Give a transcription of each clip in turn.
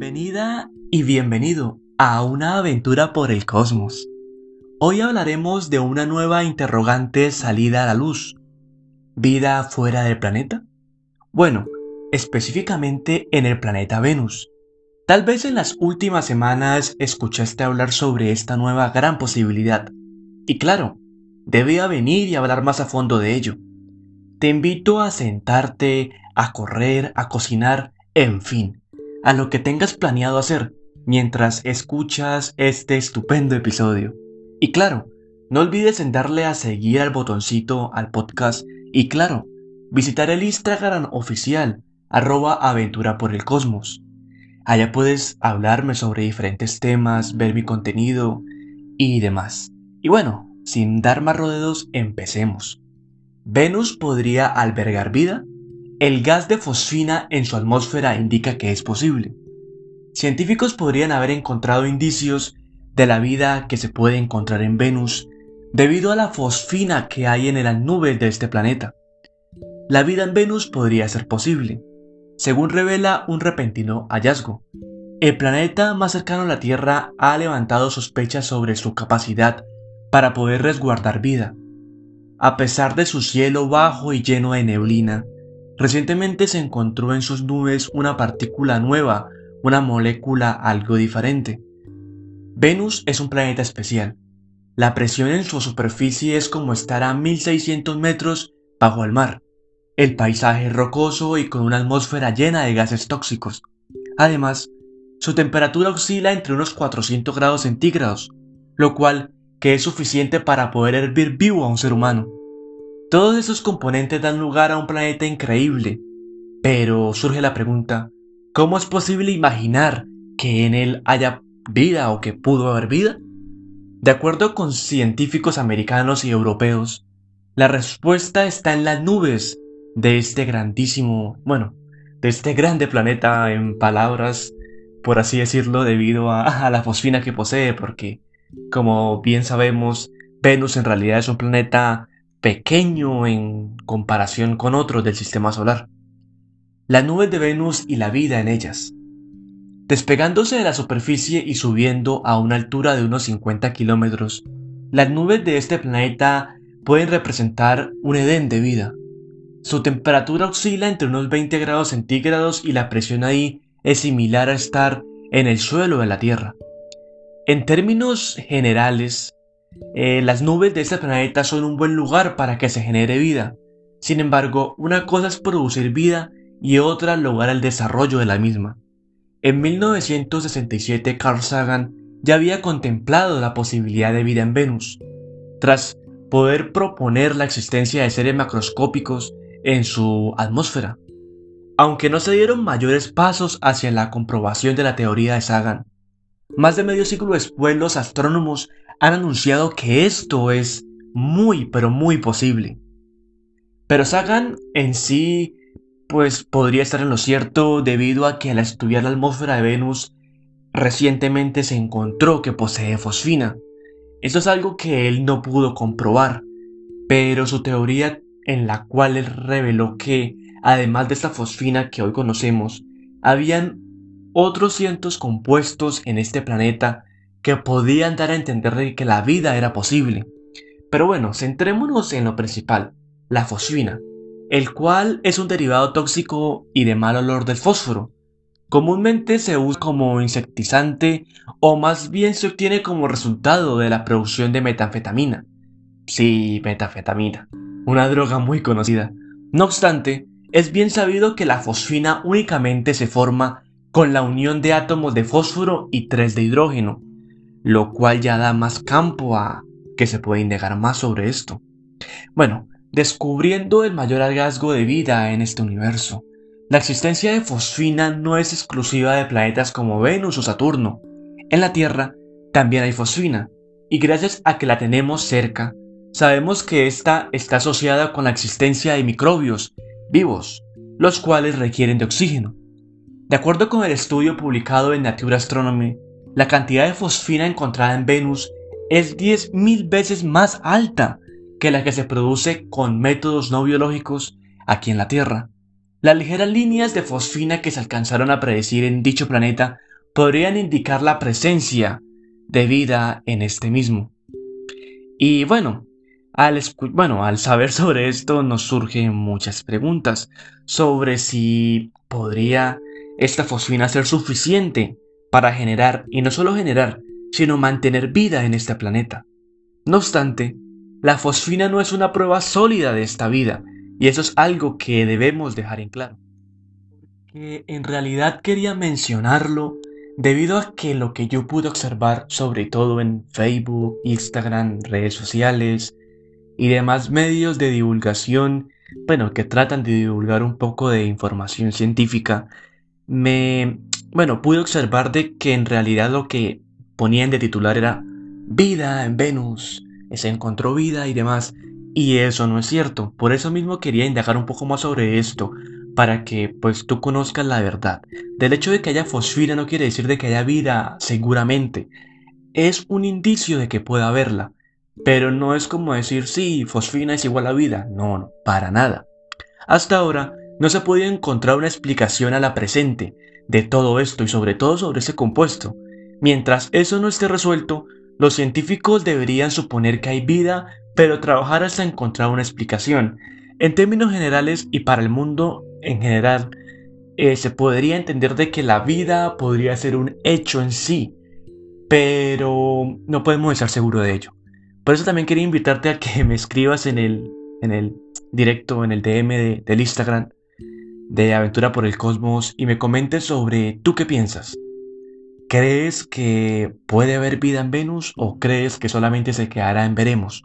Bienvenida y bienvenido a una aventura por el cosmos. Hoy hablaremos de una nueva interrogante salida a la luz. ¿Vida fuera del planeta? Bueno, específicamente en el planeta Venus. Tal vez en las últimas semanas escuchaste hablar sobre esta nueva gran posibilidad. Y claro, debía venir y hablar más a fondo de ello. Te invito a sentarte, a correr, a cocinar, en fin, a lo que tengas planeado hacer mientras escuchas este estupendo episodio. Y claro, no olvides en darle a seguir al botoncito al podcast y claro, visitar el Instagram oficial arroba aventura por el cosmos. Allá puedes hablarme sobre diferentes temas, ver mi contenido y demás. Y bueno, sin dar más rodeos, empecemos. ¿Venus podría albergar vida? El gas de fosfina en su atmósfera indica que es posible. Científicos podrían haber encontrado indicios de la vida que se puede encontrar en Venus debido a la fosfina que hay en las nubes de este planeta. La vida en Venus podría ser posible, según revela un repentino hallazgo. El planeta más cercano a la Tierra ha levantado sospechas sobre su capacidad para poder resguardar vida. A pesar de su cielo bajo y lleno de neblina, Recientemente se encontró en sus nubes una partícula nueva, una molécula algo diferente. Venus es un planeta especial. La presión en su superficie es como estar a 1600 metros bajo el mar. El paisaje es rocoso y con una atmósfera llena de gases tóxicos. Además, su temperatura oscila entre unos 400 grados centígrados, lo cual que es suficiente para poder hervir vivo a un ser humano. Todos esos componentes dan lugar a un planeta increíble, pero surge la pregunta, ¿cómo es posible imaginar que en él haya vida o que pudo haber vida? De acuerdo con científicos americanos y europeos, la respuesta está en las nubes de este grandísimo, bueno, de este grande planeta en palabras, por así decirlo, debido a, a la fosfina que posee, porque, como bien sabemos, Venus en realidad es un planeta pequeño en comparación con otros del sistema solar. Las nubes de Venus y la vida en ellas. Despegándose de la superficie y subiendo a una altura de unos 50 kilómetros, las nubes de este planeta pueden representar un edén de vida. Su temperatura oscila entre unos 20 grados centígrados y la presión ahí es similar a estar en el suelo de la Tierra. En términos generales, eh, las nubes de este planeta son un buen lugar para que se genere vida. Sin embargo, una cosa es producir vida y otra lograr el desarrollo de la misma. En 1967 Carl Sagan ya había contemplado la posibilidad de vida en Venus. Tras poder proponer la existencia de seres macroscópicos en su atmósfera. Aunque no se dieron mayores pasos hacia la comprobación de la teoría de Sagan, más de medio siglo después los astrónomos han anunciado que esto es muy pero muy posible. Pero Sagan en sí pues podría estar en lo cierto debido a que al estudiar la atmósfera de Venus recientemente se encontró que posee fosfina. Eso es algo que él no pudo comprobar, pero su teoría en la cual él reveló que además de esta fosfina que hoy conocemos, habían otros cientos compuestos en este planeta que podían dar a entender que la vida era posible. Pero bueno, centrémonos en lo principal, la fosfina, el cual es un derivado tóxico y de mal olor del fósforo. Comúnmente se usa como insectizante o más bien se obtiene como resultado de la producción de metanfetamina. Sí, metanfetamina, una droga muy conocida. No obstante, es bien sabido que la fosfina únicamente se forma con la unión de átomos de fósforo y 3 de hidrógeno, lo cual ya da más campo a que se puede indagar más sobre esto. Bueno, descubriendo el mayor hallazgo de vida en este universo. La existencia de fosfina no es exclusiva de planetas como Venus o Saturno. En la Tierra también hay fosfina, y gracias a que la tenemos cerca, sabemos que esta está asociada con la existencia de microbios vivos, los cuales requieren de oxígeno. De acuerdo con el estudio publicado en Nature Astronomy, la cantidad de fosfina encontrada en Venus es 10.000 veces más alta que la que se produce con métodos no biológicos aquí en la Tierra. Las ligeras líneas de fosfina que se alcanzaron a predecir en dicho planeta podrían indicar la presencia de vida en este mismo. Y bueno, al, bueno, al saber sobre esto nos surgen muchas preguntas sobre si podría esta fosfina ser suficiente para generar, y no solo generar, sino mantener vida en este planeta. No obstante, la fosfina no es una prueba sólida de esta vida, y eso es algo que debemos dejar en claro. Que en realidad quería mencionarlo debido a que lo que yo pude observar, sobre todo en Facebook, Instagram, redes sociales y demás medios de divulgación, bueno, que tratan de divulgar un poco de información científica, me, bueno, pude observar de que en realidad lo que ponían de titular era vida en Venus, se encontró vida y demás. Y eso no es cierto. Por eso mismo quería indagar un poco más sobre esto, para que pues tú conozcas la verdad. Del hecho de que haya fosfina no quiere decir de que haya vida, seguramente. Es un indicio de que pueda haberla. Pero no es como decir, sí, fosfina es igual a vida. No, no, para nada. Hasta ahora no se podía encontrar una explicación a la presente de todo esto y sobre todo sobre ese compuesto. Mientras eso no esté resuelto, los científicos deberían suponer que hay vida, pero trabajar hasta encontrar una explicación. En términos generales y para el mundo en general, eh, se podría entender de que la vida podría ser un hecho en sí, pero no podemos estar seguros de ello. Por eso también quería invitarte a que me escribas en el, en el directo, en el DM del Instagram de Aventura por el Cosmos y me comentes sobre tú qué piensas. ¿Crees que puede haber vida en Venus o crees que solamente se quedará en veremos?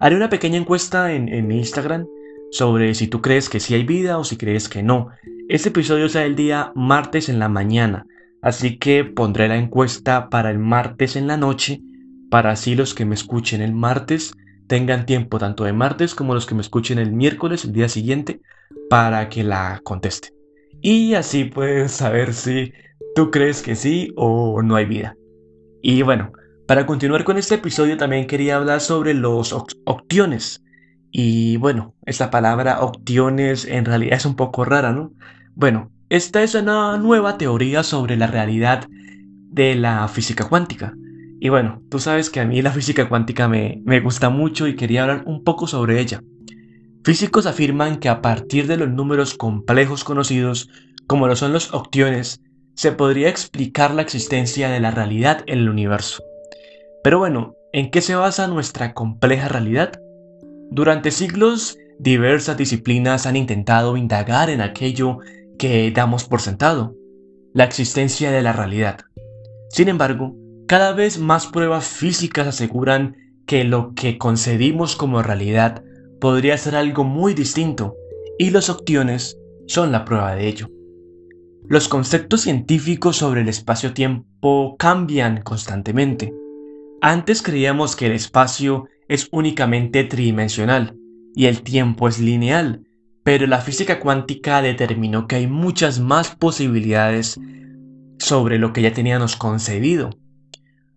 Haré una pequeña encuesta en, mi Instagram sobre si tú crees que sí hay vida o si crees que no. Este episodio será el día martes en la mañana, así que pondré la encuesta para el martes en la noche, para así los que me escuchen el martes tengan tiempo tanto de martes como los que me escuchen el miércoles, el día siguiente, para que la contesten. Y así puedes saber si ¿Tú crees que sí o no hay vida? Y bueno, para continuar con este episodio también quería hablar sobre los octiones. Y bueno, esta palabra octiones en realidad es un poco rara, ¿no? Bueno, esta es una nueva teoría sobre la realidad de la física cuántica. Y bueno, tú sabes que a mí la física cuántica me, me gusta mucho y quería hablar un poco sobre ella. Físicos afirman que a partir de los números complejos conocidos, como lo son los octiones, se podría explicar la existencia de la realidad en el universo. Pero bueno, ¿en qué se basa nuestra compleja realidad? Durante siglos, diversas disciplinas han intentado indagar en aquello que damos por sentado, la existencia de la realidad. Sin embargo, cada vez más pruebas físicas aseguran que lo que concedimos como realidad podría ser algo muy distinto, y los opciones son la prueba de ello. Los conceptos científicos sobre el espacio-tiempo cambian constantemente. Antes creíamos que el espacio es únicamente tridimensional y el tiempo es lineal, pero la física cuántica determinó que hay muchas más posibilidades sobre lo que ya teníamos concebido.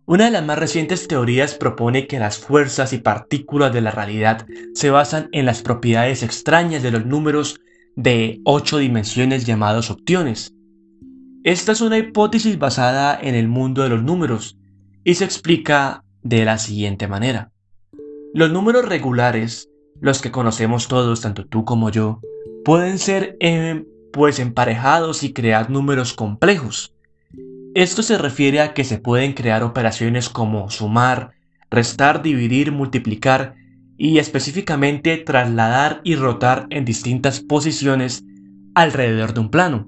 Una de las más recientes teorías propone que las fuerzas y partículas de la realidad se basan en las propiedades extrañas de los números de ocho dimensiones llamados opciones. Esta es una hipótesis basada en el mundo de los números y se explica de la siguiente manera. Los números regulares, los que conocemos todos, tanto tú como yo, pueden ser em, pues emparejados y crear números complejos. Esto se refiere a que se pueden crear operaciones como sumar, restar, dividir, multiplicar y específicamente trasladar y rotar en distintas posiciones alrededor de un plano.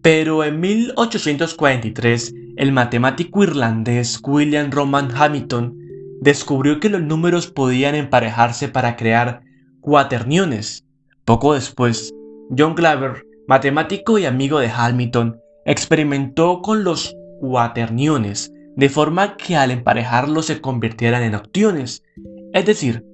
Pero en 1843, el matemático irlandés William Roman Hamilton descubrió que los números podían emparejarse para crear cuaterniones. Poco después, John Glaber, matemático y amigo de Hamilton, experimentó con los cuaterniones, de forma que al emparejarlos se convirtieran en octiones, es decir,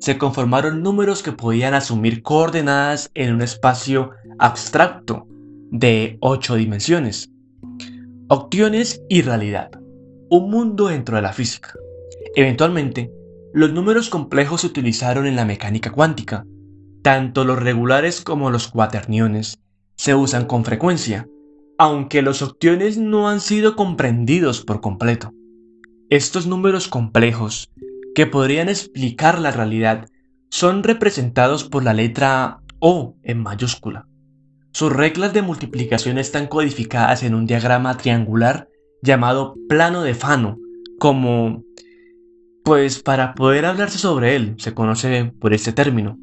se conformaron números que podían asumir coordenadas en un espacio abstracto de ocho dimensiones. Octiones y realidad. Un mundo dentro de la física. Eventualmente, los números complejos se utilizaron en la mecánica cuántica. Tanto los regulares como los cuaterniones se usan con frecuencia, aunque los octiones no han sido comprendidos por completo. Estos números complejos, que podrían explicar la realidad, son representados por la letra O en mayúscula. Sus reglas de multiplicación están codificadas en un diagrama triangular llamado plano de Fano, como pues para poder hablarse sobre él se conoce por este término.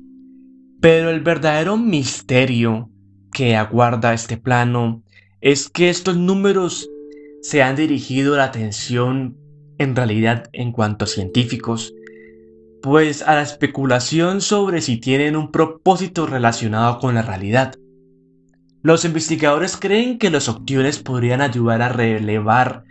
Pero el verdadero misterio que aguarda este plano es que estos números se han dirigido la atención en realidad en cuanto a científicos, pues a la especulación sobre si tienen un propósito relacionado con la realidad. Los investigadores creen que los octiones podrían ayudar a relevar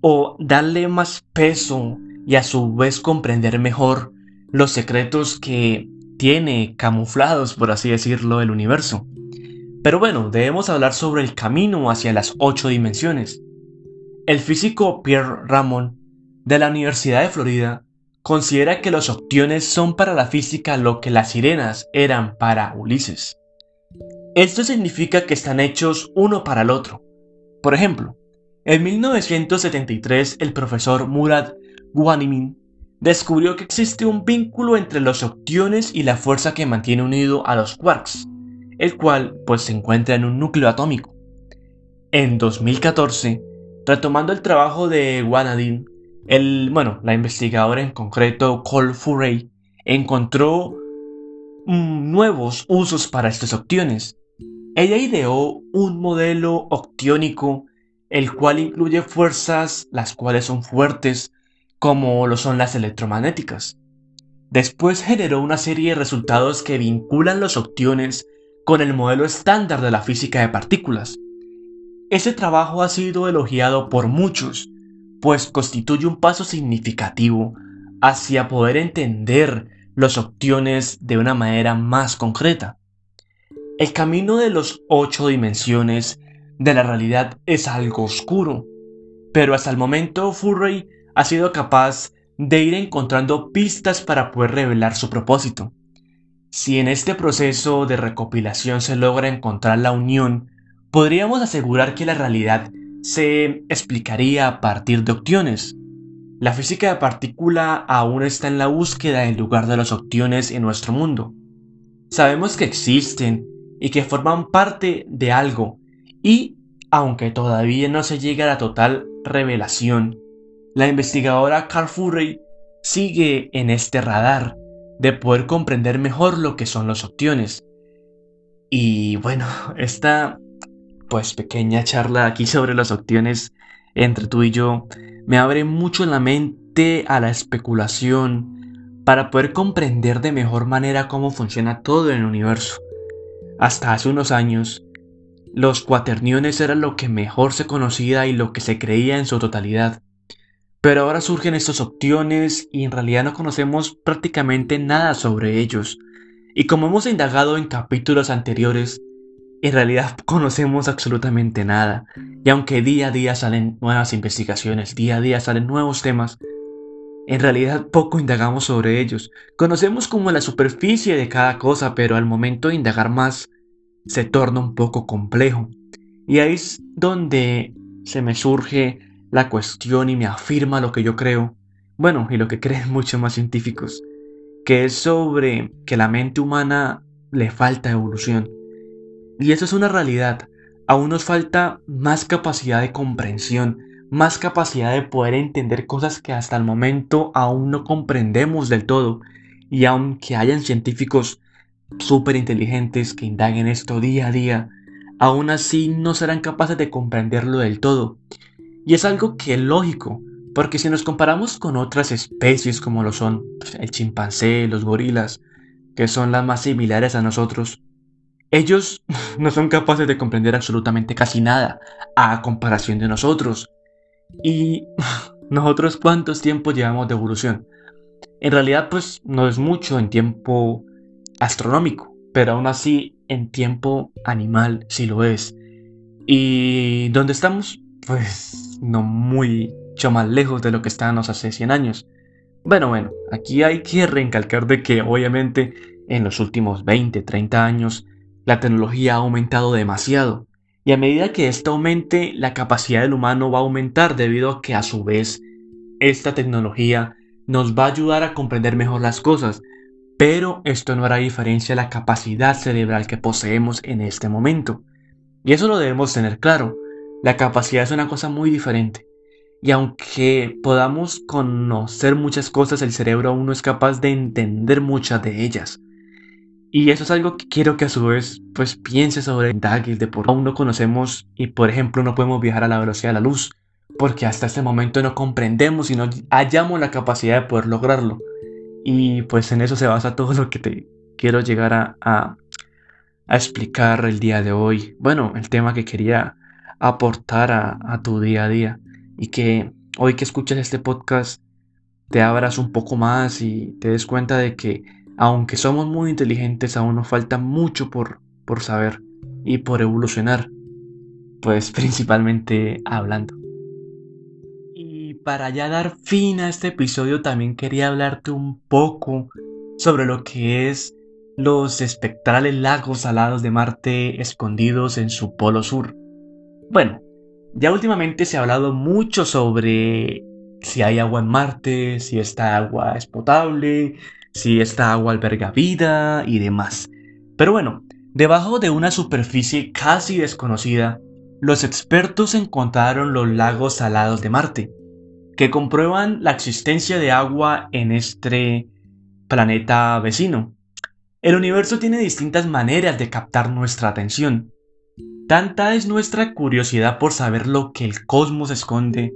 o darle más peso y a su vez comprender mejor los secretos que tiene camuflados, por así decirlo, el universo. Pero bueno, debemos hablar sobre el camino hacia las ocho dimensiones. El físico Pierre Ramon de la Universidad de Florida considera que los octiones son para la física lo que las sirenas eran para Ulises. Esto significa que están hechos uno para el otro. Por ejemplo, en 1973 el profesor Murad Guanimin descubrió que existe un vínculo entre los octiones y la fuerza que mantiene unido a los quarks, el cual pues se encuentra en un núcleo atómico. En 2014, retomando el trabajo de Guanadin, el, bueno, la investigadora en concreto Cole Furey encontró mm, nuevos usos para estos octiones. Ella ideó un modelo octiónico el cual incluye fuerzas las cuales son fuertes como lo son las electromagnéticas. Después generó una serie de resultados que vinculan los octiones con el modelo estándar de la física de partículas. Ese trabajo ha sido elogiado por muchos, pues constituye un paso significativo hacia poder entender los octiones de una manera más concreta. El camino de las ocho dimensiones de la realidad es algo oscuro, pero hasta el momento Furry ha sido capaz de ir encontrando pistas para poder revelar su propósito. Si en este proceso de recopilación se logra encontrar la unión, podríamos asegurar que la realidad se explicaría a partir de octiones. La física de partícula aún está en la búsqueda del lugar de los octiones en nuestro mundo. Sabemos que existen y que forman parte de algo, y aunque todavía no se llega a la total revelación, la investigadora Carl Furry sigue en este radar de poder comprender mejor lo que son los octiones. Y bueno, esta pues pequeña charla aquí sobre los octiones entre tú y yo me abre mucho la mente a la especulación para poder comprender de mejor manera cómo funciona todo en el universo. Hasta hace unos años, los cuaterniones eran lo que mejor se conocía y lo que se creía en su totalidad. Pero ahora surgen estos opciones y en realidad no conocemos prácticamente nada sobre ellos. Y como hemos indagado en capítulos anteriores, en realidad conocemos absolutamente nada. Y aunque día a día salen nuevas investigaciones, día a día salen nuevos temas, en realidad poco indagamos sobre ellos. Conocemos como la superficie de cada cosa, pero al momento de indagar más, se torna un poco complejo. Y ahí es donde se me surge la cuestión y me afirma lo que yo creo, bueno, y lo que creen muchos más científicos, que es sobre que la mente humana le falta evolución. Y eso es una realidad. Aún nos falta más capacidad de comprensión, más capacidad de poder entender cosas que hasta el momento aún no comprendemos del todo. Y aunque hayan científicos súper inteligentes que indaguen esto día a día, aún así no serán capaces de comprenderlo del todo. Y es algo que es lógico, porque si nos comparamos con otras especies como lo son pues, el chimpancé, los gorilas, que son las más similares a nosotros, ellos no son capaces de comprender absolutamente casi nada a comparación de nosotros. Y nosotros cuántos tiempos llevamos de evolución. En realidad pues no es mucho en tiempo astronómico, pero aún así en tiempo animal sí lo es. ¿Y dónde estamos? Pues no muy más lejos de lo que estábamos hace 100 años. Bueno, bueno, aquí hay que recalcar de que obviamente en los últimos 20, 30 años la tecnología ha aumentado demasiado Y a medida que esto aumente, la capacidad del humano va a aumentar debido a que a su vez esta tecnología nos va a ayudar a comprender mejor las cosas, pero esto no hará diferencia a la capacidad cerebral que poseemos en este momento. Y eso lo debemos tener claro. La capacidad es una cosa muy diferente. Y aunque podamos conocer muchas cosas, el cerebro aún no es capaz de entender muchas de ellas. Y eso es algo que quiero que a su vez pues piense sobre Dagger de por aún no conocemos y por ejemplo no podemos viajar a la velocidad de la luz, porque hasta este momento no comprendemos y no hallamos la capacidad de poder lograrlo. Y pues en eso se basa todo lo que te quiero llegar a, a, a explicar el día de hoy. Bueno, el tema que quería aportar a, tu día a día y que hoy que escuches este podcast te abras un poco más y te des cuenta de que aunque somos muy inteligentes, aún nos falta mucho por, por saber y por evolucionar, pues principalmente hablando. Y para ya dar fin a este episodio también quería hablarte un poco sobre lo que es los espectrales lagos salados de Marte escondidos en su polo sur. Bueno, ya últimamente se ha hablado mucho sobre si hay agua en Marte, si esta agua es potable, si esta agua alberga vida y demás. Pero bueno, debajo de una superficie casi desconocida, los expertos encontraron los lagos salados de Marte, que comprueban la existencia de agua en este planeta vecino. El universo tiene distintas maneras de captar nuestra atención. Tanta es nuestra curiosidad por saber lo que el cosmos esconde,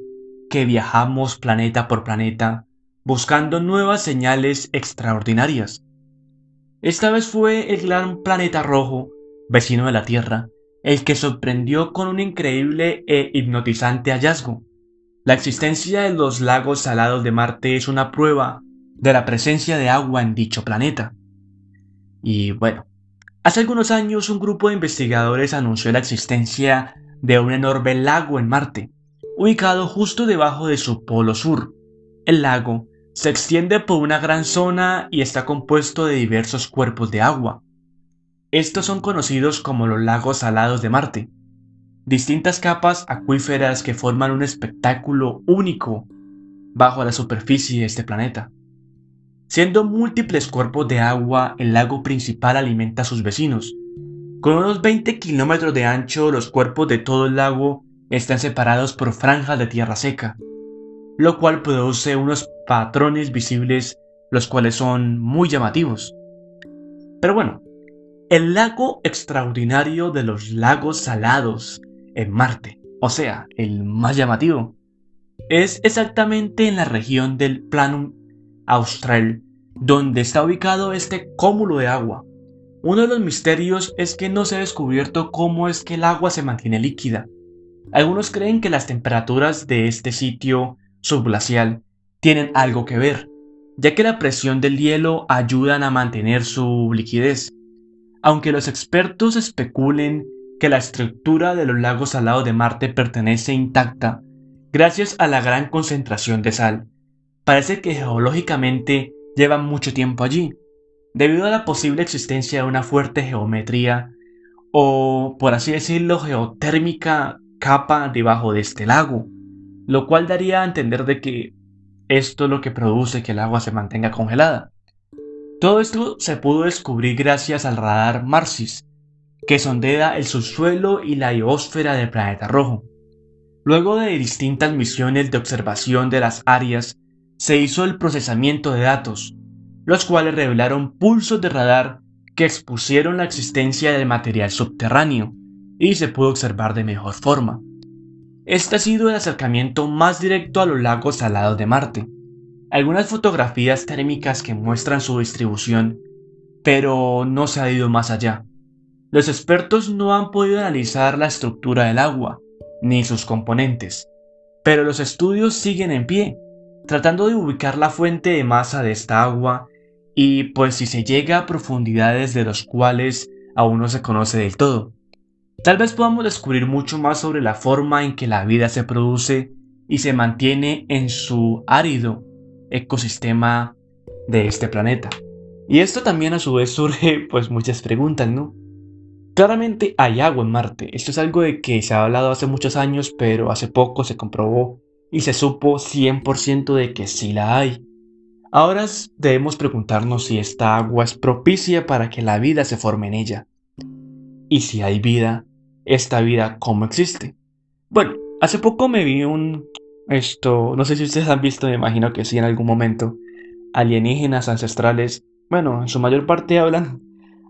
que viajamos planeta por planeta buscando nuevas señales extraordinarias. Esta vez fue el gran planeta rojo, vecino de la Tierra, el que sorprendió con un increíble e hipnotizante hallazgo. La existencia de los lagos salados de Marte es una prueba de la presencia de agua en dicho planeta. Y bueno, hace algunos años un grupo de investigadores anunció la existencia de un enorme lago en Marte, ubicado justo debajo de su polo sur. El lago se extiende por una gran zona y está compuesto de diversos cuerpos de agua. Estos son conocidos como los lagos salados de Marte, distintas capas acuíferas que forman un espectáculo único bajo la superficie de este planeta. Siendo múltiples cuerpos de agua, el lago principal alimenta a sus vecinos. Con unos 20 kilómetros de ancho, los cuerpos de todo el lago están separados por franjas de tierra seca, lo cual produce unos patrones visibles los cuales son muy llamativos. Pero bueno, el lago extraordinario de los lagos salados en Marte, o sea, el más llamativo, es exactamente en la región del Planum Austral, donde está ubicado este cúmulo de agua. Uno de los misterios es que no se ha descubierto cómo es que el agua se mantiene líquida. Algunos creen que las temperaturas de este sitio subglacial tienen algo que ver, ya que la presión del hielo ayudan a mantener su liquidez. Aunque los expertos especulen que la estructura de los lagos salados de Marte pertenece intacta gracias a la gran concentración de sal, parece que geológicamente llevan mucho tiempo allí, debido a la posible existencia de una fuerte geometría o, por así decirlo, geotérmica capa debajo de este lago, lo cual daría a entender de que esto es lo que produce que el agua se mantenga congelada. Todo esto se pudo descubrir gracias al radar Marsis, que sondea el subsuelo y la biosfera del planeta rojo. Luego de distintas misiones de observación de las áreas, se hizo el procesamiento de datos, los cuales revelaron pulsos de radar que expusieron la existencia del material subterráneo y se pudo observar de mejor forma. Este ha sido el acercamiento más directo a los lagos salados de Marte. Algunas fotografías térmicas que muestran su distribución, pero no se ha ido más allá. Los expertos no han podido analizar la estructura del agua, ni sus componentes, pero los estudios siguen en pie, tratando de ubicar la fuente de masa de esta agua y pues si se llega a profundidades de los cuales aún no se conoce del todo. Tal vez podamos descubrir mucho más sobre la forma en que la vida se produce y se mantiene en su árido ecosistema de este planeta. Y esto también a su vez surge pues muchas preguntas, ¿no? Claramente hay agua en Marte. Esto es algo de que se ha hablado hace muchos años, pero hace poco se comprobó y se supo 100% de que sí la hay. Ahora debemos preguntarnos si esta agua es propicia para que la vida se forme en ella. Y si hay vida, esta vida cómo existe. Bueno, hace poco me vi un esto, no sé si ustedes han visto, me imagino que sí en algún momento, alienígenas ancestrales. Bueno, en su mayor parte hablan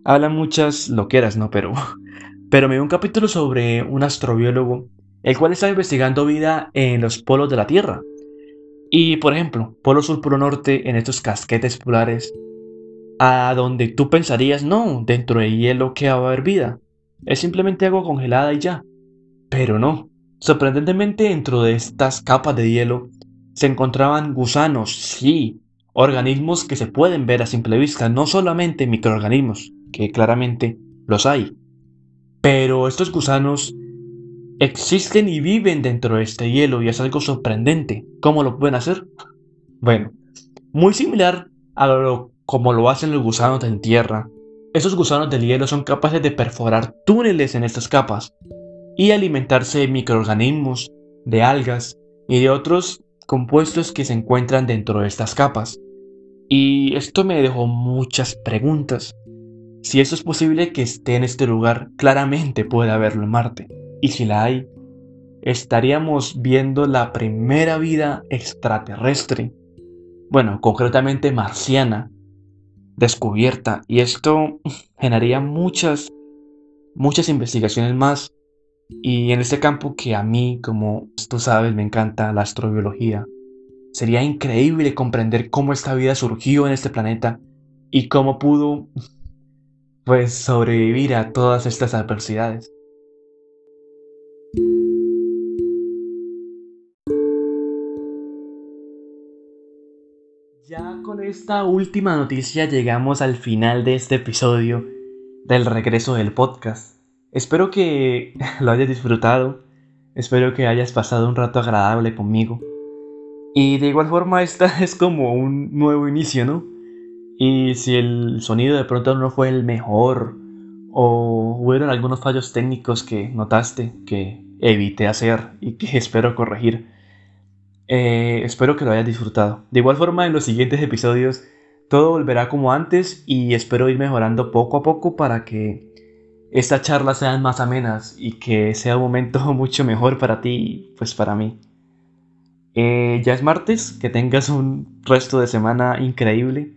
hablan muchas loqueras, ¿no? Pero pero me vi un capítulo sobre un astrobiólogo el cual estaba investigando vida en los polos de la Tierra. Y por ejemplo, polo sur, polo norte, en estos casquetes polares, a donde tú pensarías, no, dentro de hielo que va a haber vida. Es simplemente agua congelada y ya. Pero no. Sorprendentemente dentro de estas capas de hielo se encontraban gusanos, sí, organismos que se pueden ver a simple vista, no solamente microorganismos, que claramente los hay. Pero estos gusanos existen y viven dentro de este hielo y es algo sorprendente. ¿Cómo lo pueden hacer? Bueno, muy similar a lo como lo hacen los gusanos en tierra. Esos gusanos del hielo son capaces de perforar túneles en estas capas y alimentarse de microorganismos, de algas y de otros compuestos que se encuentran dentro de estas capas. Y esto me dejó muchas preguntas. Si esto es posible que esté en este lugar, claramente puede haberlo en Marte. Y si la hay, estaríamos viendo la primera vida extraterrestre, bueno, concretamente marciana, descubierta. Y esto generaría muchas, muchas investigaciones más. Y en este campo que a mí, como tú sabes, me encanta la astrobiología, sería increíble comprender cómo esta vida surgió en este planeta y cómo pudo, pues, sobrevivir a todas estas adversidades. Esta última noticia llegamos al final de este episodio del regreso del podcast. Espero que lo hayas disfrutado, espero que hayas pasado un rato agradable conmigo. Y de igual forma esta es como un nuevo inicio, ¿no? Y si el sonido de pronto no fue el mejor o hubieron algunos fallos técnicos que notaste que evité hacer y que espero corregir, eh, espero que lo hayas disfrutado. De igual forma, en los siguientes episodios todo volverá como antes y espero ir mejorando poco a poco para que estas charlas sean más amenas y que sea un momento mucho mejor para ti pues para mí. Eh, ya es martes, que tengas un resto de semana increíble.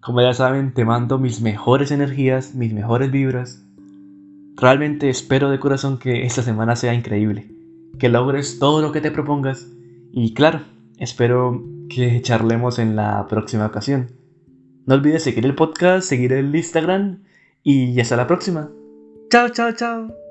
Como ya saben, te mando mis mejores energías, mis mejores vibras. Realmente espero de corazón que esta semana sea increíble, que logres todo lo que te propongas y claro, espero que charlemos en la próxima ocasión. No olvides seguir el podcast, seguir el Instagram y hasta la próxima. Chao, chao, chao.